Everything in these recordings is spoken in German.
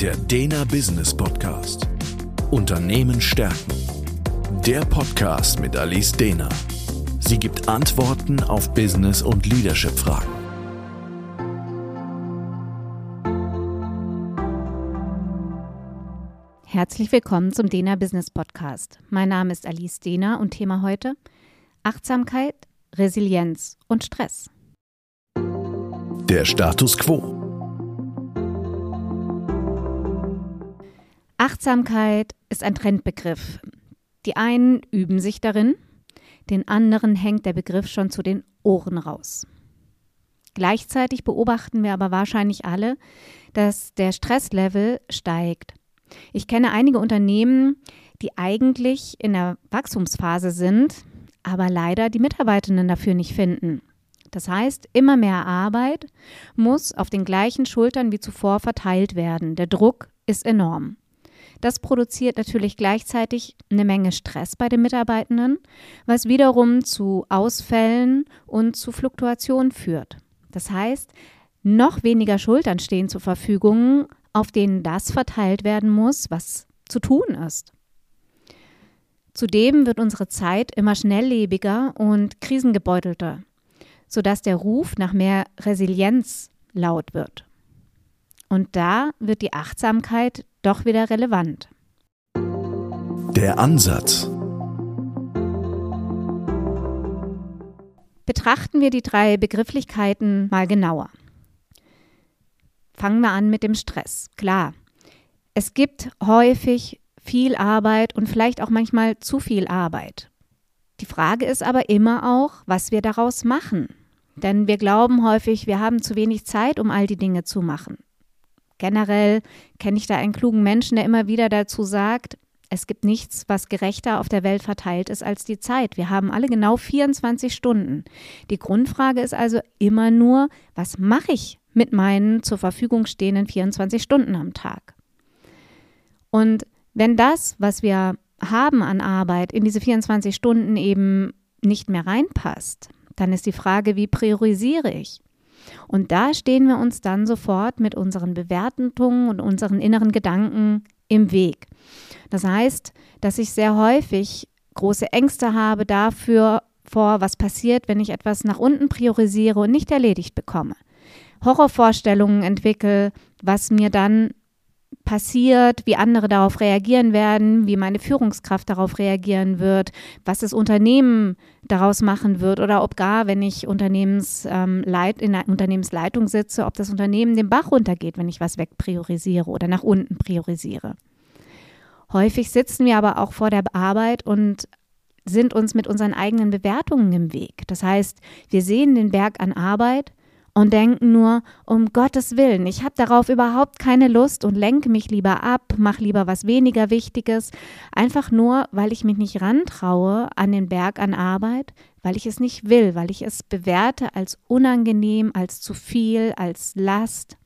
Der Dena Business Podcast. Unternehmen stärken. Der Podcast mit Alice Dena. Sie gibt Antworten auf Business- und Leadership-Fragen. Herzlich willkommen zum Dena Business Podcast. Mein Name ist Alice Dena und Thema heute Achtsamkeit, Resilienz und Stress. Der Status quo. Achtsamkeit ist ein Trendbegriff. Die einen üben sich darin, den anderen hängt der Begriff schon zu den Ohren raus. Gleichzeitig beobachten wir aber wahrscheinlich alle, dass der Stresslevel steigt. Ich kenne einige Unternehmen, die eigentlich in der Wachstumsphase sind, aber leider die Mitarbeitenden dafür nicht finden. Das heißt, immer mehr Arbeit muss auf den gleichen Schultern wie zuvor verteilt werden. Der Druck ist enorm. Das produziert natürlich gleichzeitig eine Menge Stress bei den Mitarbeitenden, was wiederum zu Ausfällen und zu Fluktuationen führt. Das heißt, noch weniger Schultern stehen zur Verfügung, auf denen das verteilt werden muss, was zu tun ist. Zudem wird unsere Zeit immer schnelllebiger und krisengebeutelter, sodass der Ruf nach mehr Resilienz laut wird. Und da wird die Achtsamkeit doch wieder relevant. Der Ansatz. Betrachten wir die drei Begrifflichkeiten mal genauer. Fangen wir an mit dem Stress. Klar, es gibt häufig viel Arbeit und vielleicht auch manchmal zu viel Arbeit. Die Frage ist aber immer auch, was wir daraus machen. Denn wir glauben häufig, wir haben zu wenig Zeit, um all die Dinge zu machen. Generell kenne ich da einen klugen Menschen, der immer wieder dazu sagt, es gibt nichts, was gerechter auf der Welt verteilt ist als die Zeit. Wir haben alle genau 24 Stunden. Die Grundfrage ist also immer nur, was mache ich mit meinen zur Verfügung stehenden 24 Stunden am Tag? Und wenn das, was wir haben an Arbeit, in diese 24 Stunden eben nicht mehr reinpasst, dann ist die Frage, wie priorisiere ich? Und da stehen wir uns dann sofort mit unseren Bewertungen und unseren inneren Gedanken im Weg. Das heißt, dass ich sehr häufig große Ängste habe dafür, vor was passiert, wenn ich etwas nach unten priorisiere und nicht erledigt bekomme. Horrorvorstellungen entwickle, was mir dann passiert, wie andere darauf reagieren werden, wie meine Führungskraft darauf reagieren wird, was das Unternehmen daraus machen wird oder ob gar, wenn ich Unternehmensleit, ähm, in der Unternehmensleitung sitze, ob das Unternehmen den Bach runtergeht, wenn ich was wegpriorisiere oder nach unten priorisiere. Häufig sitzen wir aber auch vor der Arbeit und sind uns mit unseren eigenen Bewertungen im Weg. Das heißt, wir sehen den Berg an Arbeit und denken nur, um Gottes Willen, ich habe darauf überhaupt keine Lust und lenke mich lieber ab, mache lieber was weniger Wichtiges, einfach nur, weil ich mich nicht rantraue an den Berg an Arbeit, weil ich es nicht will, weil ich es bewerte als unangenehm, als zu viel, als Last.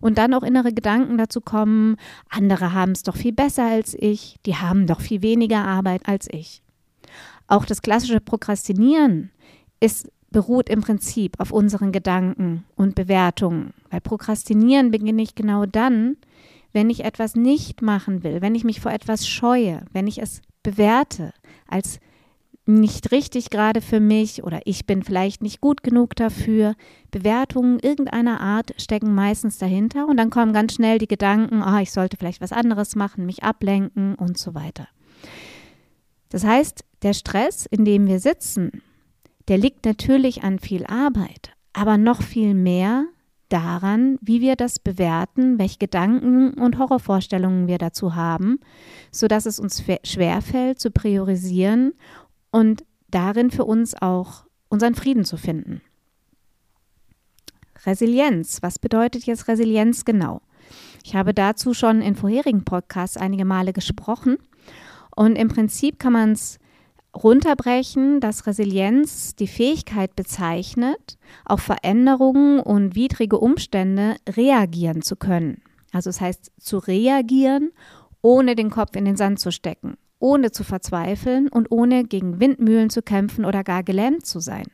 Und dann auch innere Gedanken dazu kommen, andere haben es doch viel besser als ich, die haben doch viel weniger Arbeit als ich. Auch das klassische Prokrastinieren ist beruht im Prinzip auf unseren Gedanken und Bewertungen. Weil Prokrastinieren beginne ich genau dann, wenn ich etwas nicht machen will, wenn ich mich vor etwas scheue, wenn ich es bewerte als nicht richtig gerade für mich oder ich bin vielleicht nicht gut genug dafür. Bewertungen irgendeiner Art stecken meistens dahinter und dann kommen ganz schnell die Gedanken, oh, ich sollte vielleicht was anderes machen, mich ablenken und so weiter. Das heißt, der Stress, in dem wir sitzen, der liegt natürlich an viel Arbeit, aber noch viel mehr daran, wie wir das bewerten, welche Gedanken und Horrorvorstellungen wir dazu haben, sodass es uns schwerfällt zu priorisieren und darin für uns auch unseren Frieden zu finden. Resilienz. Was bedeutet jetzt Resilienz genau? Ich habe dazu schon in vorherigen Podcasts einige Male gesprochen und im Prinzip kann man es runterbrechen, dass Resilienz die Fähigkeit bezeichnet, auf Veränderungen und widrige Umstände reagieren zu können. Also es heißt zu reagieren, ohne den Kopf in den Sand zu stecken, ohne zu verzweifeln und ohne gegen Windmühlen zu kämpfen oder gar gelähmt zu sein.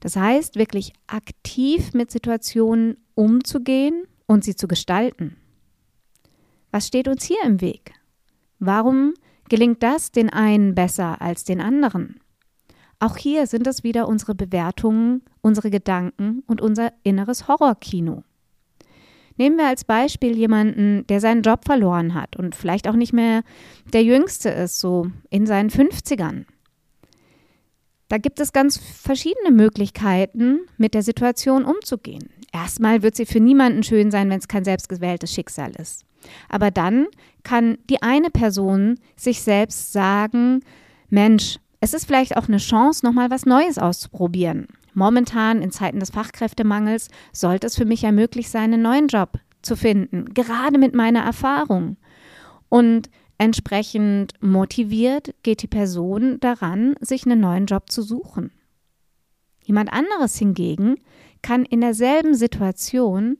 Das heißt, wirklich aktiv mit Situationen umzugehen und sie zu gestalten. Was steht uns hier im Weg? Warum gelingt das den einen besser als den anderen? Auch hier sind es wieder unsere Bewertungen, unsere Gedanken und unser inneres Horrorkino. Nehmen wir als Beispiel jemanden, der seinen Job verloren hat und vielleicht auch nicht mehr der Jüngste ist, so in seinen 50ern. Da gibt es ganz verschiedene Möglichkeiten, mit der Situation umzugehen. Erstmal wird sie für niemanden schön sein, wenn es kein selbstgewähltes Schicksal ist. Aber dann kann die eine Person sich selbst sagen, Mensch, es ist vielleicht auch eine Chance, nochmal was Neues auszuprobieren. Momentan in Zeiten des Fachkräftemangels sollte es für mich ja möglich sein, einen neuen Job zu finden, gerade mit meiner Erfahrung. Und entsprechend motiviert geht die Person daran, sich einen neuen Job zu suchen. Jemand anderes hingegen kann in derselben Situation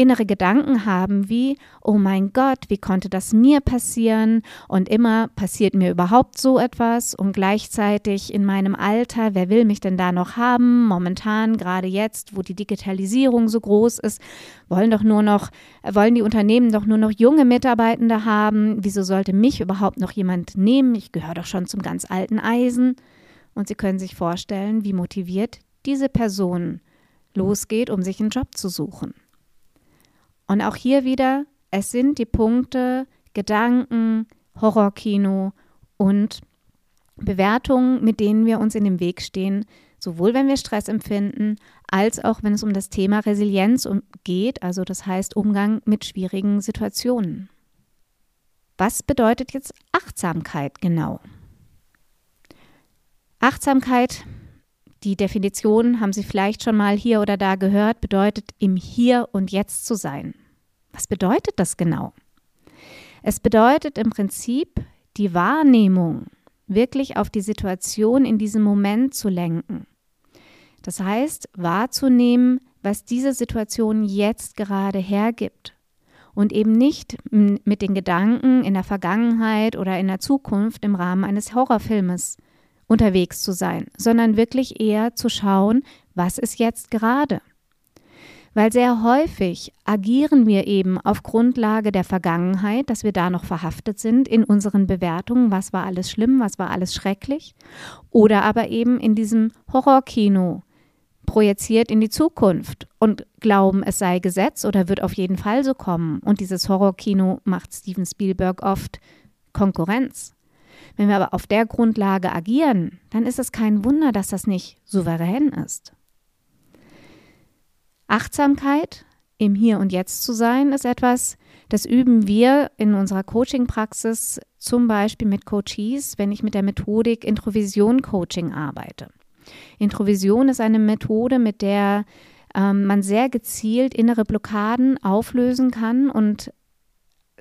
innere Gedanken haben wie, oh mein Gott, wie konnte das mir passieren? Und immer passiert mir überhaupt so etwas und gleichzeitig in meinem Alter, wer will mich denn da noch haben? Momentan, gerade jetzt, wo die Digitalisierung so groß ist, wollen doch nur noch, wollen die Unternehmen doch nur noch junge Mitarbeitende haben. Wieso sollte mich überhaupt noch jemand nehmen? Ich gehöre doch schon zum ganz alten Eisen. Und Sie können sich vorstellen, wie motiviert diese Person losgeht, um sich einen Job zu suchen. Und auch hier wieder, es sind die Punkte Gedanken, Horrorkino und Bewertungen, mit denen wir uns in dem Weg stehen, sowohl wenn wir Stress empfinden, als auch wenn es um das Thema Resilienz geht, also das heißt Umgang mit schwierigen Situationen. Was bedeutet jetzt Achtsamkeit genau? Achtsamkeit, die Definition haben Sie vielleicht schon mal hier oder da gehört, bedeutet im Hier und Jetzt zu sein. Was bedeutet das genau? Es bedeutet im Prinzip, die Wahrnehmung wirklich auf die Situation in diesem Moment zu lenken. Das heißt, wahrzunehmen, was diese Situation jetzt gerade hergibt und eben nicht mit den Gedanken in der Vergangenheit oder in der Zukunft im Rahmen eines Horrorfilmes unterwegs zu sein, sondern wirklich eher zu schauen, was ist jetzt gerade. Weil sehr häufig agieren wir eben auf Grundlage der Vergangenheit, dass wir da noch verhaftet sind in unseren Bewertungen, was war alles schlimm, was war alles schrecklich, oder aber eben in diesem Horrorkino projiziert in die Zukunft und glauben, es sei Gesetz oder wird auf jeden Fall so kommen. Und dieses Horrorkino macht Steven Spielberg oft Konkurrenz. Wenn wir aber auf der Grundlage agieren, dann ist es kein Wunder, dass das nicht souverän ist. Achtsamkeit, im Hier und Jetzt zu sein, ist etwas, das üben wir in unserer Coaching-Praxis zum Beispiel mit Coaches, wenn ich mit der Methodik Introvision-Coaching arbeite. Introvision ist eine Methode, mit der ähm, man sehr gezielt innere Blockaden auflösen kann und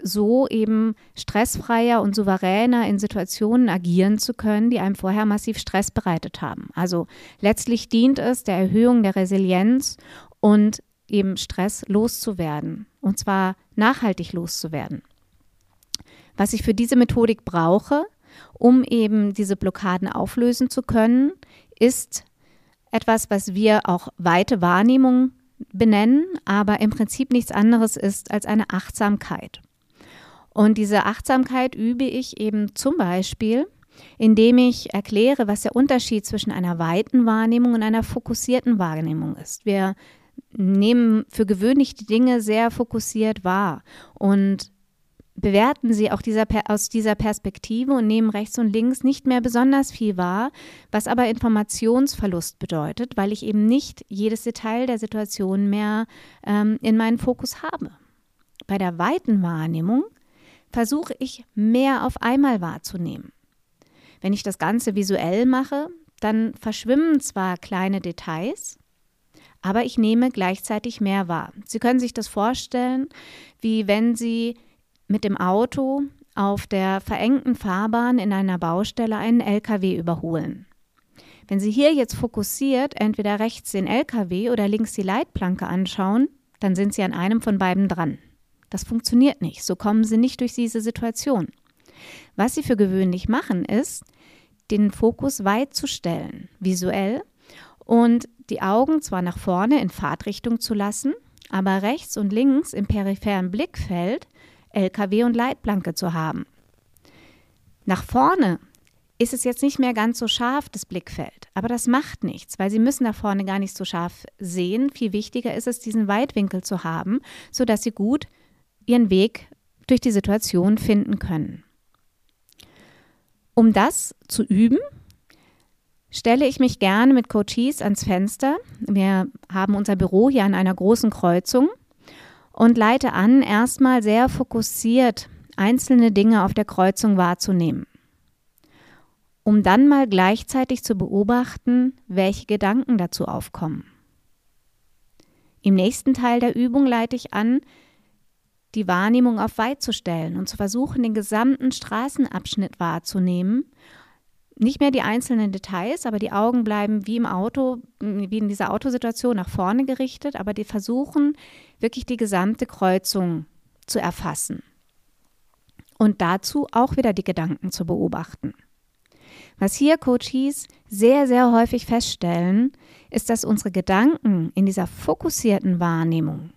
so eben stressfreier und souveräner in Situationen agieren zu können, die einem vorher massiv Stress bereitet haben. Also letztlich dient es der Erhöhung der Resilienz und eben Stress loszuwerden. Und zwar nachhaltig loszuwerden. Was ich für diese Methodik brauche, um eben diese Blockaden auflösen zu können, ist etwas, was wir auch weite Wahrnehmung benennen, aber im Prinzip nichts anderes ist als eine Achtsamkeit. Und diese Achtsamkeit übe ich eben zum Beispiel, indem ich erkläre, was der Unterschied zwischen einer weiten Wahrnehmung und einer fokussierten Wahrnehmung ist. Wir nehmen für gewöhnlich die Dinge sehr fokussiert wahr und bewerten sie auch dieser, aus dieser Perspektive und nehmen rechts und links nicht mehr besonders viel wahr, was aber Informationsverlust bedeutet, weil ich eben nicht jedes Detail der Situation mehr ähm, in meinen Fokus habe. Bei der weiten Wahrnehmung versuche ich mehr auf einmal wahrzunehmen. Wenn ich das Ganze visuell mache, dann verschwimmen zwar kleine Details, aber ich nehme gleichzeitig mehr wahr. Sie können sich das vorstellen, wie wenn Sie mit dem Auto auf der verengten Fahrbahn in einer Baustelle einen LKW überholen. Wenn Sie hier jetzt fokussiert entweder rechts den LKW oder links die Leitplanke anschauen, dann sind Sie an einem von beiden dran. Das funktioniert nicht. So kommen Sie nicht durch diese Situation. Was Sie für gewöhnlich machen, ist, den Fokus weit zu stellen, visuell, und die Augen zwar nach vorne in Fahrtrichtung zu lassen, aber rechts und links im peripheren Blickfeld LKW und Leitplanke zu haben. Nach vorne ist es jetzt nicht mehr ganz so scharf, das Blickfeld. Aber das macht nichts, weil Sie müssen da vorne gar nicht so scharf sehen. Viel wichtiger ist es, diesen Weitwinkel zu haben, sodass Sie gut Ihren Weg durch die Situation finden können. Um das zu üben, stelle ich mich gerne mit Coaches ans Fenster. Wir haben unser Büro hier an einer großen Kreuzung und leite an, erstmal sehr fokussiert einzelne Dinge auf der Kreuzung wahrzunehmen um dann mal gleichzeitig zu beobachten, welche Gedanken dazu aufkommen. Im nächsten Teil der Übung leite ich an, die Wahrnehmung auf weit zu stellen und zu versuchen, den gesamten Straßenabschnitt wahrzunehmen. Nicht mehr die einzelnen Details, aber die Augen bleiben wie im Auto, wie in dieser Autosituation nach vorne gerichtet, aber die versuchen wirklich die gesamte Kreuzung zu erfassen. Und dazu auch wieder die Gedanken zu beobachten. Was hier Coaches sehr, sehr häufig feststellen, ist, dass unsere Gedanken in dieser fokussierten Wahrnehmung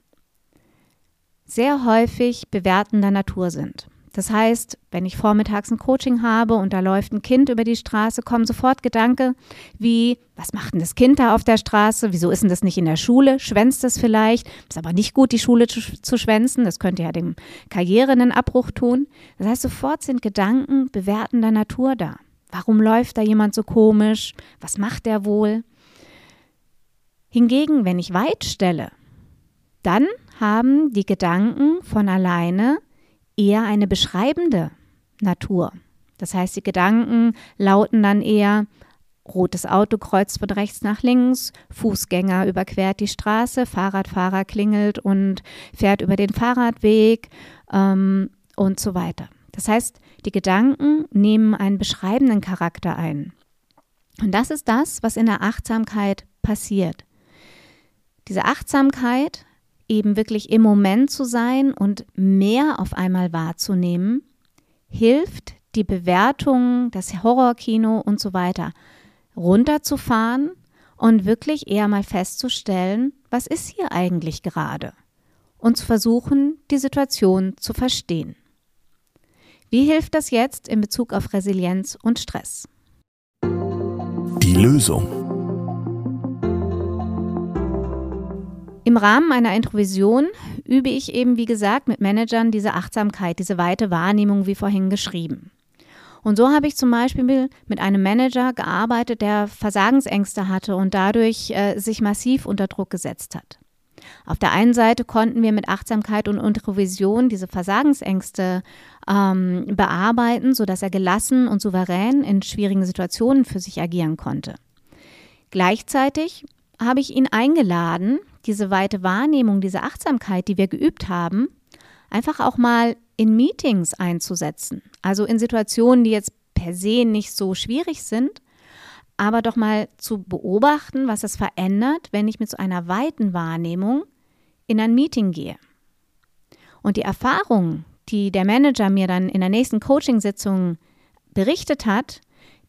sehr häufig bewertender Natur sind. Das heißt, wenn ich vormittags ein Coaching habe und da läuft ein Kind über die Straße, kommen sofort Gedanken wie, was macht denn das Kind da auf der Straße? Wieso ist denn das nicht in der Schule? Schwänzt es vielleicht? Ist aber nicht gut, die Schule zu, zu schwänzen. Das könnte ja dem Karriere einen Abbruch tun. Das heißt, sofort sind Gedanken bewertender Natur da. Warum läuft da jemand so komisch? Was macht der wohl? Hingegen, wenn ich weit stelle, dann haben die Gedanken von alleine eher eine beschreibende Natur. Das heißt, die Gedanken lauten dann eher, rotes Auto kreuzt von rechts nach links, Fußgänger überquert die Straße, Fahrradfahrer klingelt und fährt über den Fahrradweg ähm, und so weiter. Das heißt, die Gedanken nehmen einen beschreibenden Charakter ein. Und das ist das, was in der Achtsamkeit passiert. Diese Achtsamkeit, eben wirklich im Moment zu sein und mehr auf einmal wahrzunehmen, hilft, die Bewertungen, das Horrorkino und so weiter runterzufahren und wirklich eher mal festzustellen, was ist hier eigentlich gerade und zu versuchen, die Situation zu verstehen. Wie hilft das jetzt in Bezug auf Resilienz und Stress? Die Lösung. Im Rahmen einer Introvision übe ich eben, wie gesagt, mit Managern diese Achtsamkeit, diese weite Wahrnehmung, wie vorhin geschrieben. Und so habe ich zum Beispiel mit einem Manager gearbeitet, der Versagensängste hatte und dadurch äh, sich massiv unter Druck gesetzt hat. Auf der einen Seite konnten wir mit Achtsamkeit und Introvision diese Versagensängste ähm, bearbeiten, sodass er gelassen und souverän in schwierigen Situationen für sich agieren konnte. Gleichzeitig habe ich ihn eingeladen, diese weite Wahrnehmung, diese Achtsamkeit, die wir geübt haben, einfach auch mal in Meetings einzusetzen. Also in Situationen, die jetzt per se nicht so schwierig sind, aber doch mal zu beobachten, was es verändert, wenn ich mit so einer weiten Wahrnehmung in ein Meeting gehe. Und die Erfahrung, die der Manager mir dann in der nächsten Coachingsitzung berichtet hat,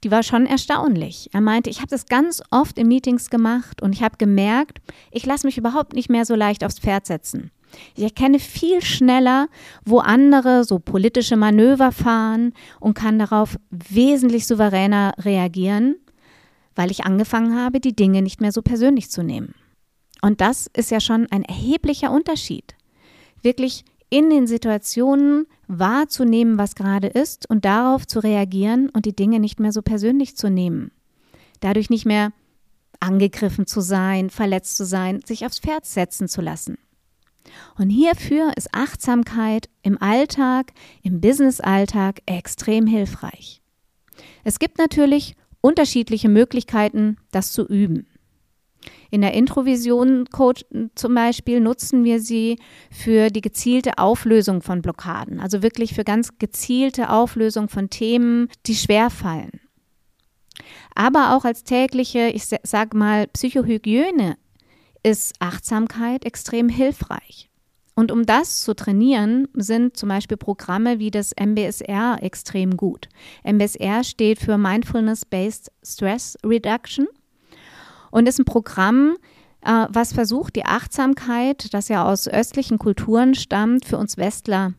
die war schon erstaunlich. Er meinte, ich habe das ganz oft in Meetings gemacht und ich habe gemerkt, ich lasse mich überhaupt nicht mehr so leicht aufs Pferd setzen. Ich erkenne viel schneller, wo andere so politische Manöver fahren und kann darauf wesentlich souveräner reagieren, weil ich angefangen habe, die Dinge nicht mehr so persönlich zu nehmen. Und das ist ja schon ein erheblicher Unterschied. Wirklich in den Situationen wahrzunehmen, was gerade ist und darauf zu reagieren und die Dinge nicht mehr so persönlich zu nehmen. Dadurch nicht mehr angegriffen zu sein, verletzt zu sein, sich aufs Pferd setzen zu lassen. Und hierfür ist Achtsamkeit im Alltag, im Businessalltag extrem hilfreich. Es gibt natürlich unterschiedliche Möglichkeiten, das zu üben. In der Introvision Coach zum Beispiel nutzen wir sie für die gezielte Auflösung von Blockaden, also wirklich für ganz gezielte Auflösung von Themen, die schwer fallen. Aber auch als tägliche, ich sag mal, Psychohygiene ist Achtsamkeit extrem hilfreich. Und um das zu trainieren, sind zum Beispiel Programme wie das MBSR extrem gut. MBSR steht für Mindfulness-Based Stress Reduction und ist ein Programm, äh, was versucht, die Achtsamkeit, das ja aus östlichen Kulturen stammt, für uns Westler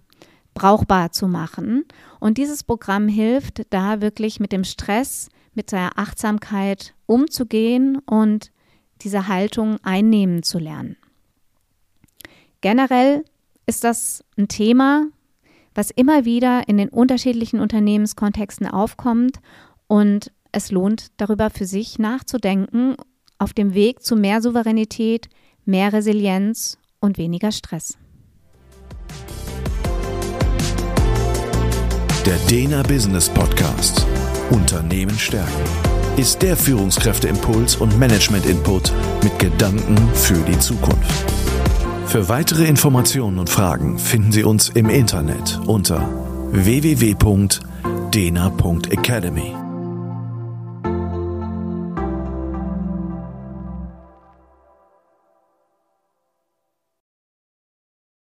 brauchbar zu machen. Und dieses Programm hilft da wirklich mit dem Stress, mit der Achtsamkeit umzugehen und diese Haltung einnehmen zu lernen. Generell ist das ein Thema, was immer wieder in den unterschiedlichen Unternehmenskontexten aufkommt und es lohnt darüber für sich nachzudenken auf dem Weg zu mehr Souveränität, mehr Resilienz und weniger Stress. Der Dena Business Podcast Unternehmen stärken ist der Führungskräfteimpuls und Management-Input mit Gedanken für die Zukunft. Für weitere Informationen und Fragen finden Sie uns im Internet unter www.dena.academy.